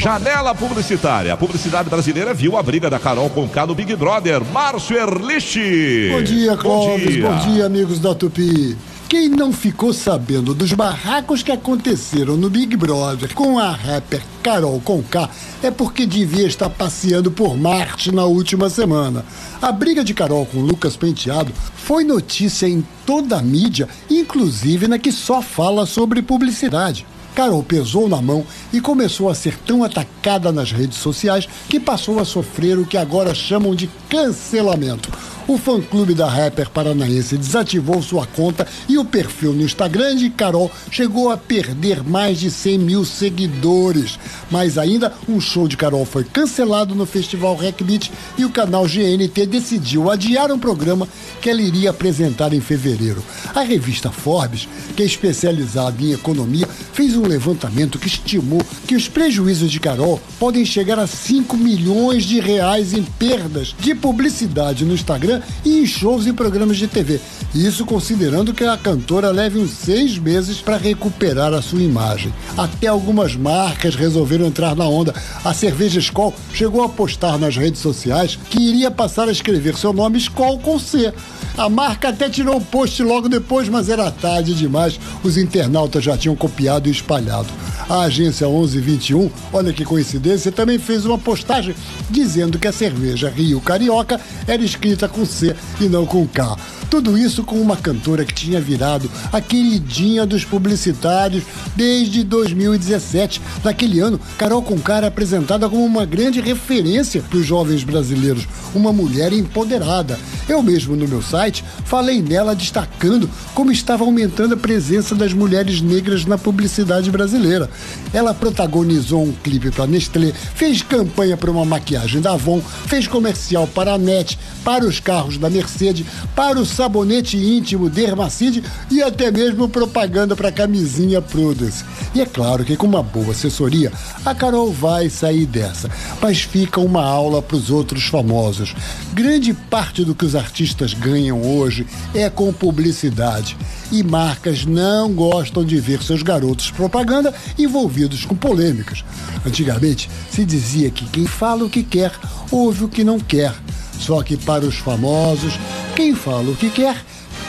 Janela publicitária. A publicidade brasileira viu a briga da Carol com K no Big Brother. Márcio Erlich. Bom dia, Clóvis. Bom dia. Bom dia, amigos da Tupi. Quem não ficou sabendo dos barracos que aconteceram no Big Brother com a rapper Carol Conká é porque devia estar passeando por Marte na última semana. A briga de Carol com Lucas Penteado foi notícia em toda a mídia, inclusive na que só fala sobre publicidade. Carol pesou na mão e começou a ser tão atacada nas redes sociais que passou a sofrer o que agora chamam de cancelamento o fã-clube da rapper paranaense desativou sua conta e o perfil no Instagram de Carol chegou a perder mais de 100 mil seguidores. Mas ainda, um show de Carol foi cancelado no Festival Rec Beat e o canal GNT decidiu adiar um programa que ela iria apresentar em fevereiro. A revista Forbes, que é especializada em economia, fez um levantamento que estimou que os prejuízos de Carol podem chegar a 5 milhões de reais em perdas de publicidade no Instagram e em shows e programas de TV. Isso considerando que a cantora leve uns seis meses para recuperar a sua imagem. Até algumas marcas resolveram entrar na onda. A cerveja Skol chegou a postar nas redes sociais que iria passar a escrever seu nome Skol com C. A marca até tirou o post logo depois, mas era tarde demais. Os internautas já tinham copiado e espalhado. A agência 1121, olha que coincidência, também fez uma postagem dizendo que a cerveja Rio Carioca era escrita com C e não com K. Tudo isso com uma cantora que tinha virado a queridinha dos publicitários desde 2017. Naquele ano, Carol Conká era apresentada como uma grande referência para os jovens brasileiros, uma mulher empoderada. Eu mesmo, no meu site, falei nela destacando como estava aumentando a presença das mulheres negras na publicidade brasileira. Ela protagonizou um clipe para Nestlé, fez campanha para uma maquiagem da Avon, fez comercial para a NET, para os carros da Mercedes, para o sabonete íntimo Dermacide e até mesmo propaganda para camisinha Prudence. E é claro que com uma boa assessoria, a Carol vai sair dessa. Mas fica uma aula para os outros famosos. Grande parte do que os artistas ganham hoje é com publicidade. E marcas não gostam de ver seus garotos propaganda envolvidos com polêmicas. Antigamente se dizia que quem fala o que quer, ouve o que não quer. Só que para os famosos, quem fala o que quer,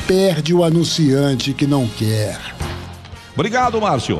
perde o anunciante que não quer. Obrigado, Márcio.